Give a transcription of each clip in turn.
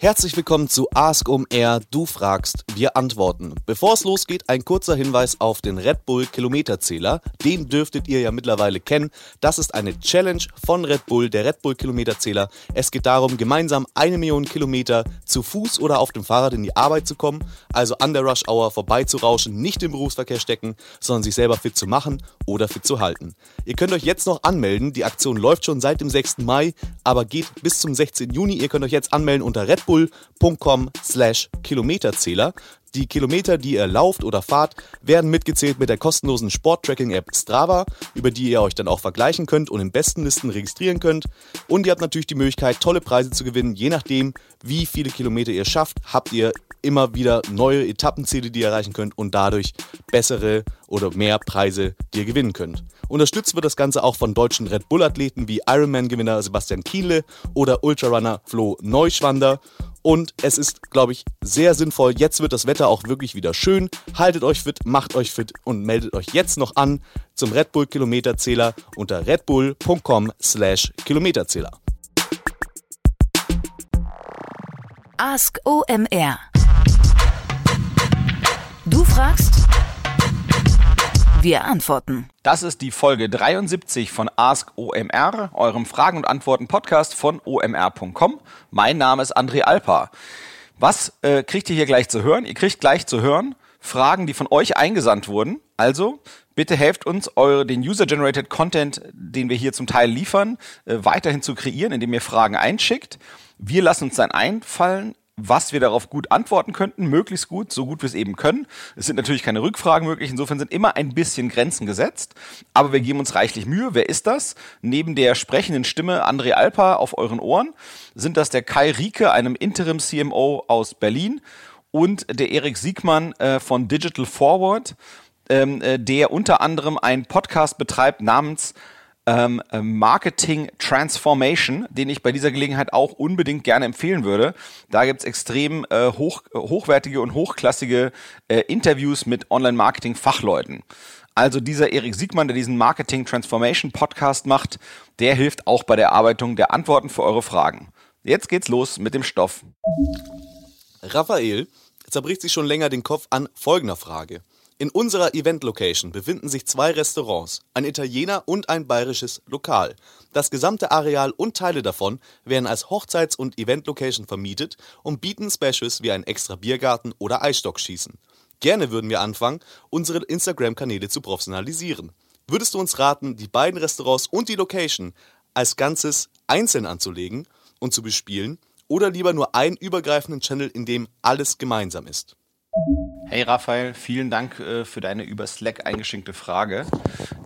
Herzlich willkommen zu Ask um Air. Du fragst, wir antworten. Bevor es losgeht, ein kurzer Hinweis auf den Red Bull Kilometerzähler. Den dürftet ihr ja mittlerweile kennen. Das ist eine Challenge von Red Bull, der Red Bull Kilometerzähler. Es geht darum, gemeinsam eine Million Kilometer zu Fuß oder auf dem Fahrrad in die Arbeit zu kommen. Also an der Rush Hour vorbeizurauschen, nicht im Berufsverkehr stecken, sondern sich selber fit zu machen oder fit zu halten. Ihr könnt euch jetzt noch anmelden. Die Aktion läuft schon seit dem 6. Mai, aber geht bis zum 16. Juni. Ihr könnt euch jetzt anmelden unter Red redbull.com slash Kilometerzähler. Die Kilometer, die ihr lauft oder fahrt, werden mitgezählt mit der kostenlosen Sport-Tracking-App Strava, über die ihr euch dann auch vergleichen könnt und in besten Listen registrieren könnt. Und ihr habt natürlich die Möglichkeit, tolle Preise zu gewinnen. Je nachdem, wie viele Kilometer ihr schafft, habt ihr immer wieder neue Etappenziele, die ihr erreichen könnt und dadurch bessere oder mehr Preise, die ihr gewinnen könnt. Unterstützt wird das Ganze auch von deutschen Red Bull-Athleten wie Ironman-Gewinner Sebastian Kienle oder Ultrarunner Flo Neuschwander. Und es ist, glaube ich, sehr sinnvoll. Jetzt wird das Wetter auch wirklich wieder schön. Haltet euch fit, macht euch fit und meldet euch jetzt noch an zum Red Bull Kilometerzähler unter redbull.com slash Kilometerzähler. Ask OMR. Du fragst, wir antworten. Das ist die Folge 73 von Ask OMR, eurem Fragen- und Antworten-Podcast von omr.com. Mein Name ist André Alpa. Was äh, kriegt ihr hier gleich zu hören? Ihr kriegt gleich zu hören Fragen, die von euch eingesandt wurden. Also bitte helft uns, eure, den User-Generated Content, den wir hier zum Teil liefern, äh, weiterhin zu kreieren, indem ihr Fragen einschickt. Wir lassen uns dann einfallen, was wir darauf gut antworten könnten, möglichst gut, so gut wir es eben können. Es sind natürlich keine Rückfragen möglich, insofern sind immer ein bisschen Grenzen gesetzt, aber wir geben uns reichlich Mühe. Wer ist das? Neben der sprechenden Stimme André Alpa auf euren Ohren sind das der Kai Rieke, einem Interim CMO aus Berlin und der Erik Siegmann äh, von Digital Forward, ähm, äh, der unter anderem einen Podcast betreibt namens ähm, äh, Marketing Transformation, den ich bei dieser Gelegenheit auch unbedingt gerne empfehlen würde. Da gibt's extrem äh, hoch, hochwertige und hochklassige äh, Interviews mit Online-Marketing-Fachleuten. Also dieser Erik Siegmann, der diesen Marketing Transformation Podcast macht, der hilft auch bei der Erarbeitung der Antworten für eure Fragen. Jetzt geht's los mit dem Stoff. Raphael zerbricht sich schon länger den Kopf an folgender Frage. In unserer Event-Location befinden sich zwei Restaurants, ein Italiener und ein bayerisches Lokal. Das gesamte Areal und Teile davon werden als Hochzeits- und Event-Location vermietet und bieten Specials wie ein extra Biergarten oder Eisstockschießen. Gerne würden wir anfangen, unsere Instagram-Kanäle zu professionalisieren. Würdest du uns raten, die beiden Restaurants und die Location als Ganzes einzeln anzulegen und zu bespielen oder lieber nur einen übergreifenden Channel, in dem alles gemeinsam ist? Hey Raphael, vielen Dank äh, für deine über Slack eingeschenkte Frage.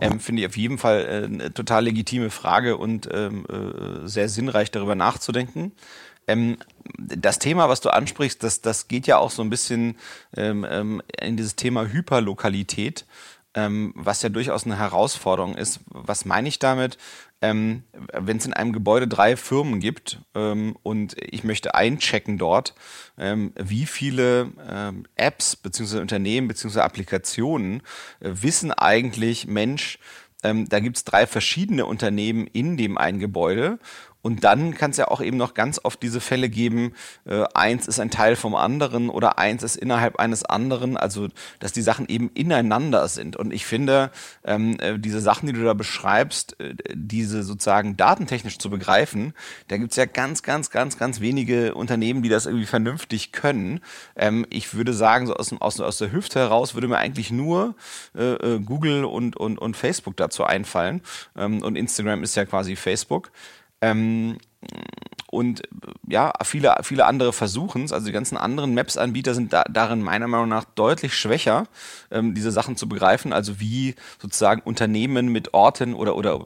Ähm, Finde ich auf jeden Fall äh, eine total legitime Frage und ähm, äh, sehr sinnreich darüber nachzudenken. Ähm, das Thema, was du ansprichst, das, das geht ja auch so ein bisschen ähm, ähm, in dieses Thema Hyperlokalität ähm, was ja durchaus eine Herausforderung ist. Was meine ich damit? Ähm, Wenn es in einem Gebäude drei Firmen gibt ähm, und ich möchte einchecken dort, ähm, wie viele ähm, Apps bzw. Unternehmen bzw. Applikationen äh, wissen eigentlich, Mensch, ähm, da gibt's drei verschiedene Unternehmen in dem einen Gebäude und dann kann es ja auch eben noch ganz oft diese Fälle geben, äh, eins ist ein Teil vom anderen oder eins ist innerhalb eines anderen, also dass die Sachen eben ineinander sind. Und ich finde, ähm, äh, diese Sachen, die du da beschreibst, äh, diese sozusagen datentechnisch zu begreifen, da gibt's ja ganz, ganz, ganz, ganz wenige Unternehmen, die das irgendwie vernünftig können. Ähm, ich würde sagen, so aus, aus, aus der Hüfte heraus würde mir eigentlich nur äh, äh, Google und, und, und Facebook dazu einfallen. Ähm, und Instagram ist ja quasi Facebook. Ähm, und ja, viele, viele andere versuchen es. Also die ganzen anderen Maps-Anbieter sind da, darin meiner Meinung nach deutlich schwächer, ähm, diese Sachen zu begreifen. Also wie sozusagen Unternehmen mit Orten oder, oder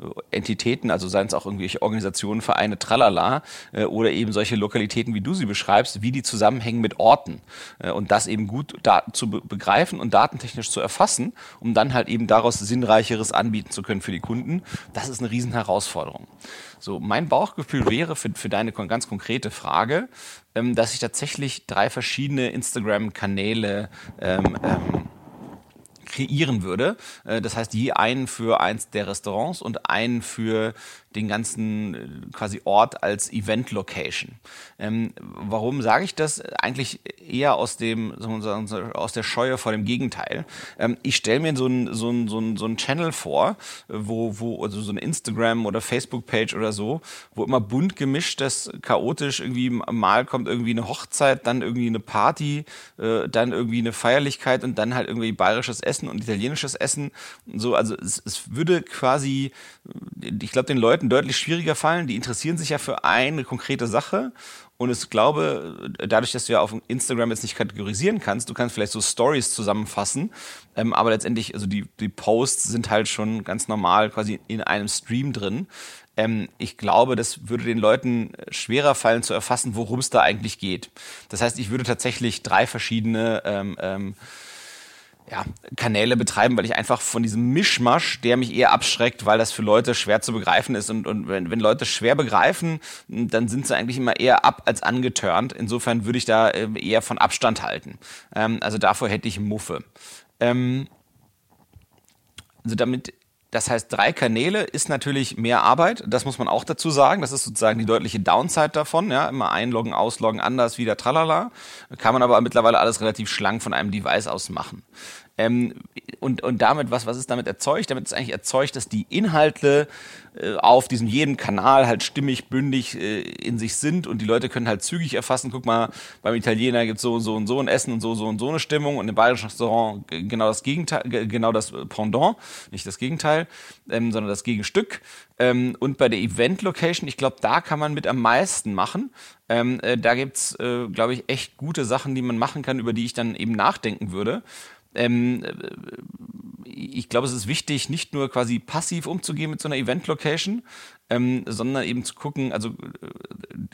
äh, Entitäten, also seien es auch irgendwelche Organisationen, Vereine, tralala, äh, oder eben solche Lokalitäten, wie du sie beschreibst, wie die zusammenhängen mit Orten. Äh, und das eben gut da, zu be begreifen und datentechnisch zu erfassen, um dann halt eben daraus Sinnreicheres anbieten zu können für die Kunden. Das ist eine Riesenherausforderung. So, mein Bauchgefühl wäre für, für deine ganz konkrete Frage, ähm, dass ich tatsächlich drei verschiedene Instagram-Kanäle ähm, ähm, kreieren würde. Äh, das heißt, je einen für eins der Restaurants und einen für den ganzen äh, quasi Ort als Event-Location. Ähm, warum sage ich das? Eigentlich eher aus dem aus der Scheue vor dem Gegenteil. Ähm, ich stelle mir so ein so ein so ein so ein Channel vor, wo wo also so ein Instagram oder Facebook-Page oder so, wo immer bunt gemischt das chaotisch irgendwie mal kommt irgendwie eine Hochzeit, dann irgendwie eine Party, äh, dann irgendwie eine Feierlichkeit und dann halt irgendwie bayerisches Essen und italienisches Essen. So also es, es würde quasi, ich glaube den Leuten Leuten deutlich schwieriger fallen. Die interessieren sich ja für eine konkrete Sache. Und ich glaube, dadurch, dass du ja auf Instagram jetzt nicht kategorisieren kannst, du kannst vielleicht so Stories zusammenfassen, ähm, aber letztendlich, also die, die Posts sind halt schon ganz normal quasi in einem Stream drin. Ähm, ich glaube, das würde den Leuten schwerer fallen zu erfassen, worum es da eigentlich geht. Das heißt, ich würde tatsächlich drei verschiedene ähm, ähm, ja, Kanäle betreiben, weil ich einfach von diesem Mischmasch, der mich eher abschreckt, weil das für Leute schwer zu begreifen ist. Und, und wenn, wenn Leute schwer begreifen, dann sind sie eigentlich immer eher ab als angetörnt. Insofern würde ich da äh, eher von Abstand halten. Ähm, also davor hätte ich Muffe. Ähm, also damit das heißt, drei Kanäle ist natürlich mehr Arbeit. Das muss man auch dazu sagen. Das ist sozusagen die deutliche Downside davon. Ja, immer einloggen, ausloggen, anders, wieder tralala. Kann man aber mittlerweile alles relativ schlank von einem Device aus machen. Ähm, und, und damit, was, was ist damit erzeugt? Damit ist eigentlich erzeugt, dass die Inhalte äh, auf diesem jeden Kanal halt stimmig, bündig äh, in sich sind und die Leute können halt zügig erfassen, guck mal, beim Italiener gibt's so und so und so ein Essen und so, so und so eine Stimmung und im bayerischen Restaurant genau das Gegenteil, genau das Pendant, nicht das Gegenteil, ähm, sondern das Gegenstück. Ähm, und bei der Event-Location, ich glaube, da kann man mit am meisten machen. Ähm, äh, da gibt's, äh, glaube ich, echt gute Sachen, die man machen kann, über die ich dann eben nachdenken würde ähm, ich glaube, es ist wichtig, nicht nur quasi passiv umzugehen mit so einer Event-Location, ähm, sondern eben zu gucken, also äh,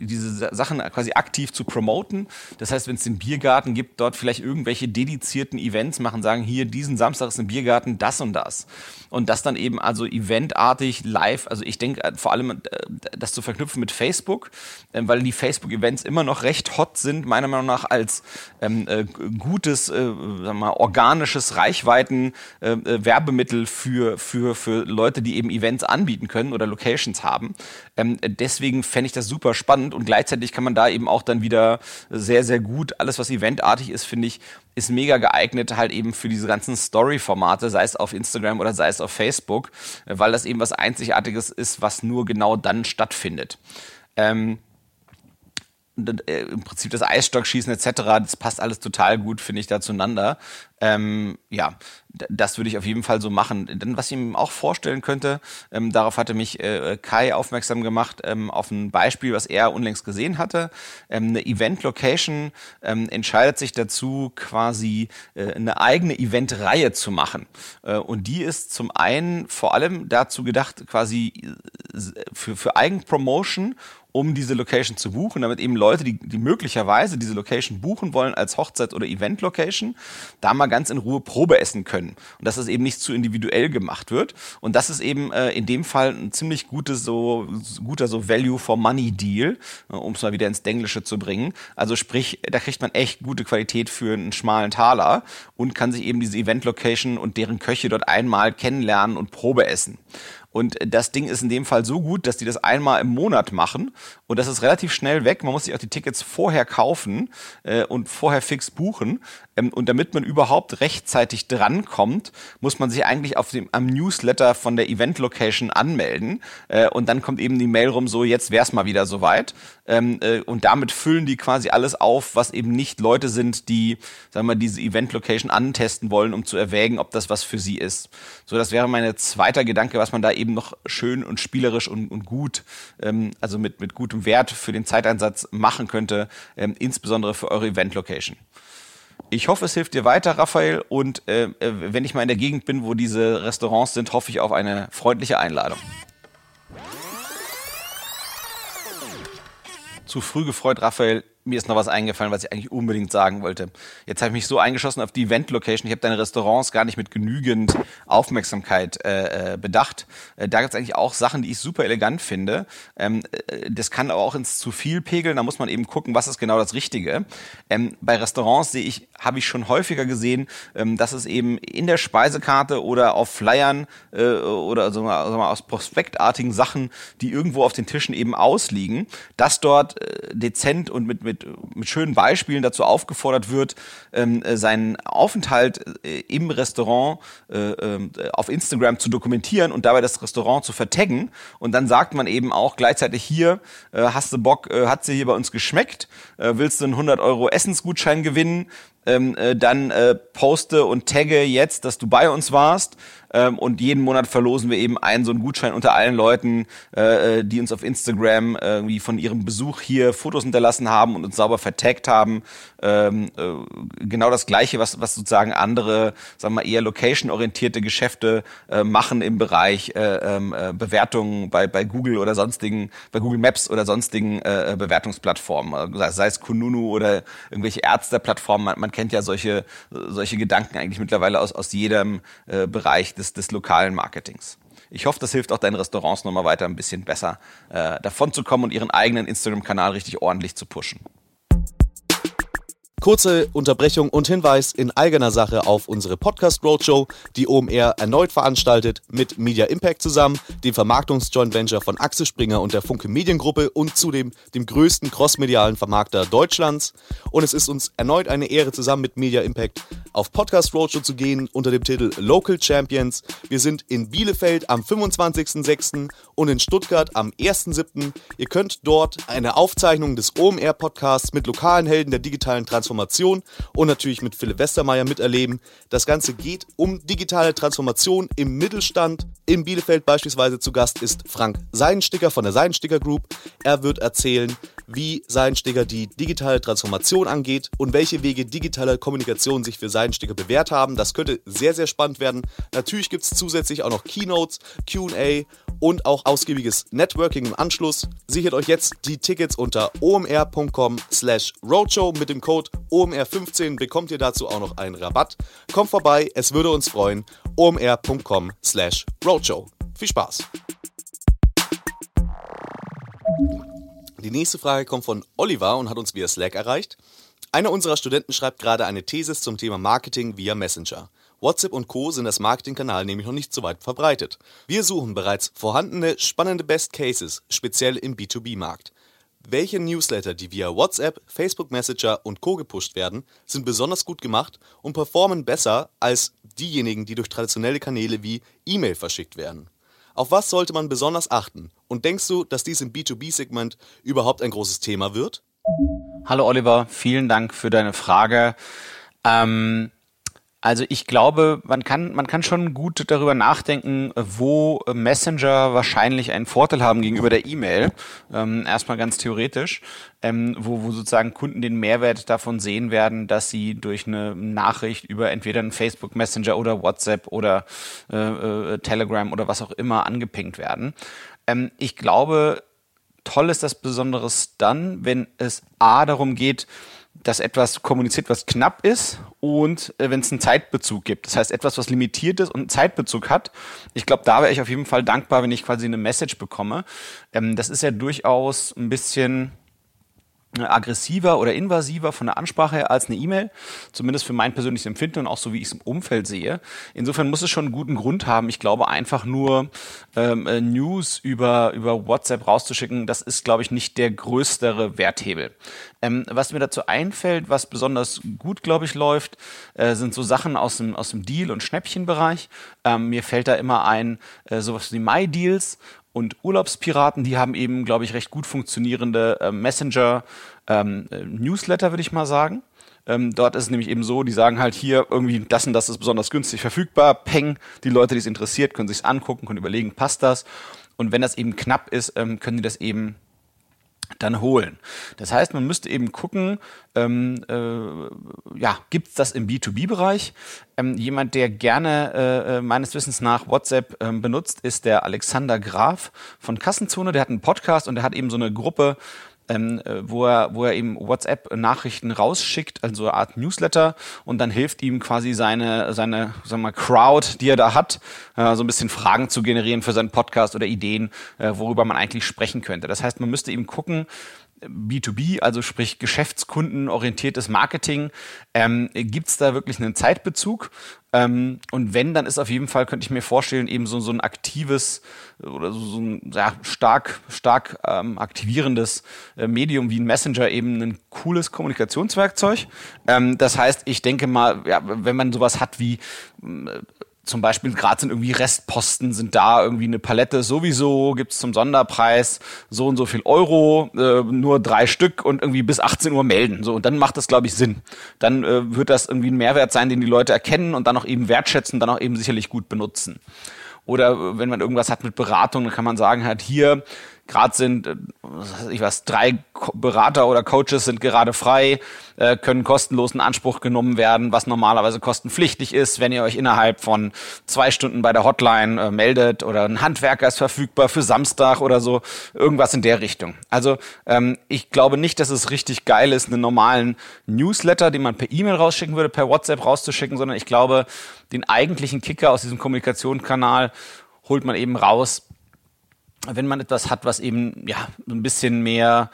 diese Sachen quasi aktiv zu promoten. Das heißt, wenn es den Biergarten gibt, dort vielleicht irgendwelche dedizierten Events machen, sagen, hier diesen Samstag ist ein Biergarten, das und das. Und das dann eben also eventartig live, also ich denke äh, vor allem äh, das zu verknüpfen mit Facebook, äh, weil die Facebook-Events immer noch recht hot sind, meiner Meinung nach als ähm, äh, gutes, äh, sagen wir mal, organisches Reichweiten äh, Werbemittel für, für, für Leute, die eben Events anbieten können oder Locations haben. Ähm, deswegen fände ich das super spannend und gleichzeitig kann man da eben auch dann wieder sehr, sehr gut, alles was eventartig ist, finde ich, ist mega geeignet halt eben für diese ganzen Story-Formate, sei es auf Instagram oder sei es auf Facebook, weil das eben was Einzigartiges ist, was nur genau dann stattfindet. Ähm, äh, im Prinzip das Eisstockschießen etc., das passt alles total gut, finde ich, da zueinander. Ähm, ja, das würde ich auf jeden Fall so machen. Denn was ich ihm auch vorstellen könnte, ähm, darauf hatte mich äh, Kai aufmerksam gemacht, ähm, auf ein Beispiel, was er unlängst gesehen hatte. Ähm, eine Event-Location ähm, entscheidet sich dazu, quasi äh, eine eigene Event-Reihe zu machen. Äh, und die ist zum einen vor allem dazu gedacht, quasi äh, für, für Eigenpromotion um diese Location zu buchen, damit eben Leute, die, die möglicherweise diese Location buchen wollen als Hochzeit- oder Event-Location, da mal ganz in Ruhe Probe essen können. Und dass das eben nicht zu individuell gemacht wird. Und das ist eben äh, in dem Fall ein ziemlich gutes, so, guter so Value for Money Deal, äh, um es mal wieder ins Denglische zu bringen. Also sprich, da kriegt man echt gute Qualität für einen schmalen Taler und kann sich eben diese Event-Location und deren Köche dort einmal kennenlernen und Probe essen. Und das Ding ist in dem Fall so gut, dass die das einmal im Monat machen und das ist relativ schnell weg. Man muss sich auch die Tickets vorher kaufen äh, und vorher fix buchen. Ähm, und damit man überhaupt rechtzeitig drankommt, muss man sich eigentlich auf dem, am Newsletter von der Event Location anmelden. Äh, und dann kommt eben die Mail rum, so jetzt wär's mal wieder soweit. Ähm, äh, und damit füllen die quasi alles auf, was eben nicht Leute sind, die, sagen wir, diese Event Location antesten wollen, um zu erwägen, ob das was für sie ist. So, das wäre mein zweiter Gedanke, was man da eben noch schön und spielerisch und, und gut, ähm, also mit, mit gutem Wert für den Zeiteinsatz machen könnte, ähm, insbesondere für eure Event-Location. Ich hoffe, es hilft dir weiter, Raphael. Und äh, äh, wenn ich mal in der Gegend bin, wo diese Restaurants sind, hoffe ich auf eine freundliche Einladung. Zu früh gefreut, Raphael mir ist noch was eingefallen, was ich eigentlich unbedingt sagen wollte. Jetzt habe ich mich so eingeschossen auf die Event-Location. Ich habe deine Restaurants gar nicht mit genügend Aufmerksamkeit äh, äh bedacht. Äh, da gibt es eigentlich auch Sachen, die ich super elegant finde. Ähm, äh, das kann aber auch ins zu viel pegeln. Da muss man eben gucken, was ist genau das Richtige. Ähm, bei Restaurants sehe ich, habe ich schon häufiger gesehen, ähm, dass es eben in der Speisekarte oder auf Flyern äh, oder also mal, mal aus prospektartigen Sachen, die irgendwo auf den Tischen eben ausliegen, dass dort äh, dezent und mit, mit, mit schönen Beispielen dazu aufgefordert wird, ähm, äh, seinen Aufenthalt äh, im Restaurant äh, äh, auf Instagram zu dokumentieren und dabei das Restaurant zu vertaggen. Und dann sagt man eben auch gleichzeitig hier, äh, hast du Bock, äh, hat sie hier bei uns geschmeckt, äh, willst du einen 100 Euro Essensgutschein gewinnen, ähm, äh, dann äh, poste und tagge jetzt, dass du bei uns warst ähm, und jeden Monat verlosen wir eben einen so einen Gutschein unter allen Leuten, äh, äh die uns auf Instagram irgendwie von ihrem Besuch hier Fotos hinterlassen haben und uns sauber vertaggt haben. Ähm, äh, genau das Gleiche, was, was sozusagen andere, sagen wir mal, eher location-orientierte Geschäfte äh, machen im Bereich äh, ähm, äh, Bewertungen bei, bei Google oder sonstigen, bei Google Maps oder sonstigen äh, Bewertungsplattformen, sei es Kununu oder irgendwelche Ärzteplattformen. Man, man kennt ja solche, solche Gedanken eigentlich mittlerweile aus, aus jedem äh, Bereich des, des lokalen Marketings. Ich hoffe, das hilft auch deinen Restaurants nochmal weiter ein bisschen besser äh, davon zu kommen und ihren eigenen Instagram-Kanal richtig ordentlich zu pushen. Kurze Unterbrechung und Hinweis in eigener Sache auf unsere Podcast Roadshow, die OMR erneut veranstaltet mit Media Impact zusammen, dem Vermarktungsjoint Venture von Axel Springer und der Funke Mediengruppe und zudem dem größten crossmedialen Vermarkter Deutschlands. Und es ist uns erneut eine Ehre, zusammen mit Media Impact auf Podcast Roadshow zu gehen unter dem Titel Local Champions. Wir sind in Bielefeld am 25.06. und in Stuttgart am 1.07. Ihr könnt dort eine Aufzeichnung des OMR Podcasts mit lokalen Helden der digitalen Transformation Transformation und natürlich mit Philipp Westermeier miterleben. Das Ganze geht um digitale Transformation im Mittelstand. In Bielefeld beispielsweise zu Gast ist Frank Seidensticker von der Seidensticker Group. Er wird erzählen, wie Seidensticker die digitale Transformation angeht und welche Wege digitale Kommunikation sich für Seidensticker bewährt haben. Das könnte sehr, sehr spannend werden. Natürlich gibt es zusätzlich auch noch Keynotes, QA und auch ausgiebiges Networking im Anschluss. Sichert euch jetzt die Tickets unter omr.com slash roadshow mit dem Code OMR15 bekommt ihr dazu auch noch einen Rabatt. Kommt vorbei, es würde uns freuen. omr.com slash roadshow. Viel Spaß! Die nächste Frage kommt von Oliver und hat uns via Slack erreicht. Einer unserer Studenten schreibt gerade eine Thesis zum Thema Marketing via Messenger. WhatsApp und Co. sind als Marketingkanal nämlich noch nicht so weit verbreitet. Wir suchen bereits vorhandene, spannende Best Cases, speziell im B2B-Markt. Welche Newsletter, die via WhatsApp, Facebook Messenger und Co. gepusht werden, sind besonders gut gemacht und performen besser als diejenigen, die durch traditionelle Kanäle wie E-Mail verschickt werden? Auf was sollte man besonders achten? Und denkst du, dass dies im B2B-Segment überhaupt ein großes Thema wird? Hallo Oliver, vielen Dank für deine Frage. Ähm, also ich glaube, man kann, man kann schon gut darüber nachdenken, wo Messenger wahrscheinlich einen Vorteil haben gegenüber der E-Mail. Ähm, erstmal ganz theoretisch, ähm, wo, wo sozusagen Kunden den Mehrwert davon sehen werden, dass sie durch eine Nachricht über entweder einen Facebook Messenger oder WhatsApp oder äh, äh, Telegram oder was auch immer angepinkt werden. Ähm, ich glaube, toll ist das Besonderes dann, wenn es A darum geht, dass etwas kommuniziert, was knapp ist und äh, wenn es einen Zeitbezug gibt. Das heißt, etwas, was limitiert ist und einen Zeitbezug hat. Ich glaube, da wäre ich auf jeden Fall dankbar, wenn ich quasi eine Message bekomme. Ähm, das ist ja durchaus ein bisschen aggressiver oder invasiver von der Ansprache her als eine E-Mail, zumindest für mein persönliches Empfinden und auch so wie ich es im Umfeld sehe. Insofern muss es schon einen guten Grund haben. Ich glaube einfach nur ähm, äh, News über über WhatsApp rauszuschicken, das ist glaube ich nicht der größere Werthebel. Ähm, was mir dazu einfällt, was besonders gut glaube ich läuft, äh, sind so Sachen aus dem aus dem Deal und Schnäppchenbereich. Ähm, mir fällt da immer ein äh, sowas wie My Deals und Urlaubspiraten, die haben eben, glaube ich, recht gut funktionierende äh, Messenger-Newsletter, ähm, äh, würde ich mal sagen. Ähm, dort ist es nämlich eben so, die sagen halt hier irgendwie, das und das ist besonders günstig verfügbar, peng, die Leute, die es interessiert, können sich angucken, können überlegen, passt das. Und wenn das eben knapp ist, ähm, können die das eben dann holen. Das heißt, man müsste eben gucken, ähm, äh, ja, gibt es das im B2B-Bereich? Ähm, jemand, der gerne äh, äh, meines Wissens nach WhatsApp ähm, benutzt, ist der Alexander Graf von Kassenzone. Der hat einen Podcast und der hat eben so eine Gruppe ähm, äh, wo, er, wo er eben WhatsApp-Nachrichten rausschickt, also eine Art Newsletter und dann hilft ihm quasi seine, seine sagen wir, Crowd, die er da hat, äh, so ein bisschen Fragen zu generieren für seinen Podcast oder Ideen, äh, worüber man eigentlich sprechen könnte. Das heißt, man müsste eben gucken, B2B, also sprich geschäftskundenorientiertes Marketing, ähm, gibt es da wirklich einen Zeitbezug? Ähm, und wenn, dann ist auf jeden Fall, könnte ich mir vorstellen, eben so, so ein aktives oder so, ein ja, stark, stark ähm, aktivierendes äh, Medium wie ein Messenger eben ein cooles Kommunikationswerkzeug. Ähm, das heißt, ich denke mal, ja, wenn man sowas hat wie äh, zum Beispiel gerade sind irgendwie Restposten, sind da irgendwie eine Palette sowieso, gibt's zum Sonderpreis so und so viel Euro, äh, nur drei Stück und irgendwie bis 18 Uhr melden. So, und dann macht das, glaube ich, Sinn. Dann äh, wird das irgendwie ein Mehrwert sein, den die Leute erkennen und dann auch eben wertschätzen, dann auch eben sicherlich gut benutzen. Oder äh, wenn man irgendwas hat mit Beratung, dann kann man sagen, halt hier, gerade sind, äh, weiß ich was, drei Berater oder Coaches sind gerade frei, äh, können kostenlos in Anspruch genommen werden, was normalerweise kostenpflichtig ist, wenn ihr euch innerhalb von zwei Stunden bei der Hotline äh, meldet oder ein Handwerker ist verfügbar für Samstag oder so, irgendwas in der Richtung. Also ähm, ich glaube nicht, dass es richtig geil ist, einen normalen Newsletter, den man per E-Mail rausschicken würde, per WhatsApp rauszuschicken, sondern ich glaube, den eigentlichen Kicker aus diesem Kommunikationskanal holt man eben raus wenn man etwas hat, was eben ja ein bisschen mehr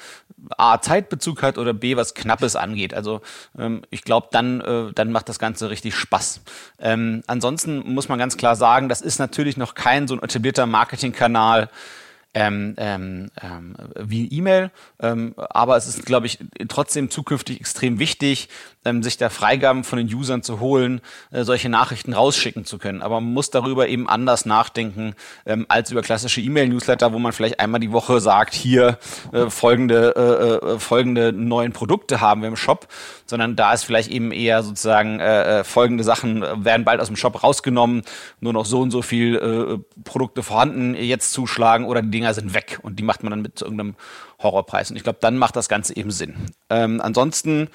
A Zeitbezug hat oder B was Knappes angeht. Also ähm, ich glaube, dann äh, dann macht das Ganze richtig Spaß. Ähm, ansonsten muss man ganz klar sagen, das ist natürlich noch kein so ein etablierter Marketingkanal ähm, ähm, ähm, wie E-Mail. Ähm, aber es ist, glaube ich, trotzdem zukünftig extrem wichtig, ähm, sich da Freigaben von den Usern zu holen, äh, solche Nachrichten rausschicken zu können. Aber man muss darüber eben anders nachdenken ähm, als über klassische E-Mail-Newsletter, wo man vielleicht einmal die Woche sagt, hier äh, folgende, äh, äh, folgende neuen Produkte haben wir im Shop, sondern da ist vielleicht eben eher sozusagen äh, äh folgende Sachen werden bald aus dem Shop rausgenommen, nur noch so und so viel Produkte vorhanden, jetzt zuschlagen oder die Dinge Dinger sind weg und die macht man dann mit irgendeinem Horrorpreis. Und ich glaube, dann macht das Ganze eben Sinn. Ähm, ansonsten,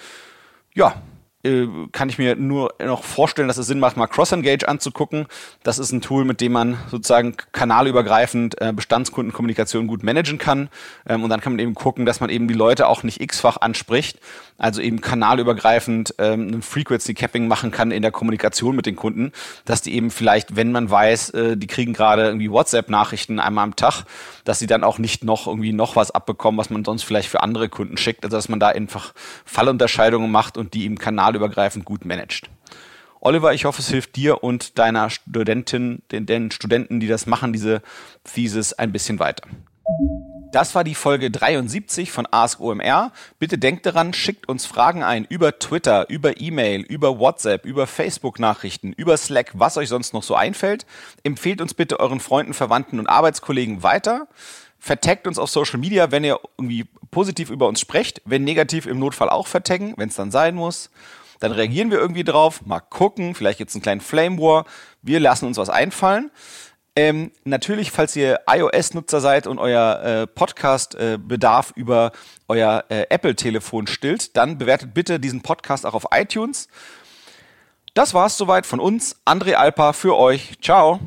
ja, äh, kann ich mir nur noch vorstellen, dass es Sinn macht, mal Cross-Engage anzugucken. Das ist ein Tool, mit dem man sozusagen kanalübergreifend äh, Bestandskundenkommunikation gut managen kann. Ähm, und dann kann man eben gucken, dass man eben die Leute auch nicht x-fach anspricht, also eben kanalübergreifend ähm, ein Frequency Capping machen kann in der Kommunikation mit den Kunden, dass die eben vielleicht, wenn man weiß, äh, die kriegen gerade irgendwie WhatsApp-Nachrichten einmal am Tag, dass sie dann auch nicht noch irgendwie noch was abbekommen, was man sonst vielleicht für andere Kunden schickt, also dass man da einfach Fallunterscheidungen macht und die im Kanal kanalübergreifend gut managt. Oliver, ich hoffe, es hilft dir und deiner Studentin, den, den Studenten, die das machen, diese Thesis ein bisschen weiter. Das war die Folge 73 von Ask OMR. Bitte denkt daran, schickt uns Fragen ein über Twitter, über E-Mail, über WhatsApp, über Facebook-Nachrichten, über Slack, was euch sonst noch so einfällt. Empfehlt uns bitte euren Freunden, Verwandten und Arbeitskollegen weiter. Vertaggt uns auf Social Media, wenn ihr irgendwie positiv über uns sprecht. Wenn negativ, im Notfall auch vertaggen, wenn es dann sein muss. Dann reagieren wir irgendwie drauf, mal gucken, vielleicht jetzt einen kleinen Flame War. Wir lassen uns was einfallen. Ähm, natürlich, falls ihr iOS-Nutzer seid und euer äh, Podcast-Bedarf äh, über euer äh, Apple-Telefon stillt, dann bewertet bitte diesen Podcast auch auf iTunes. Das war's soweit von uns. André Alpa für euch. Ciao.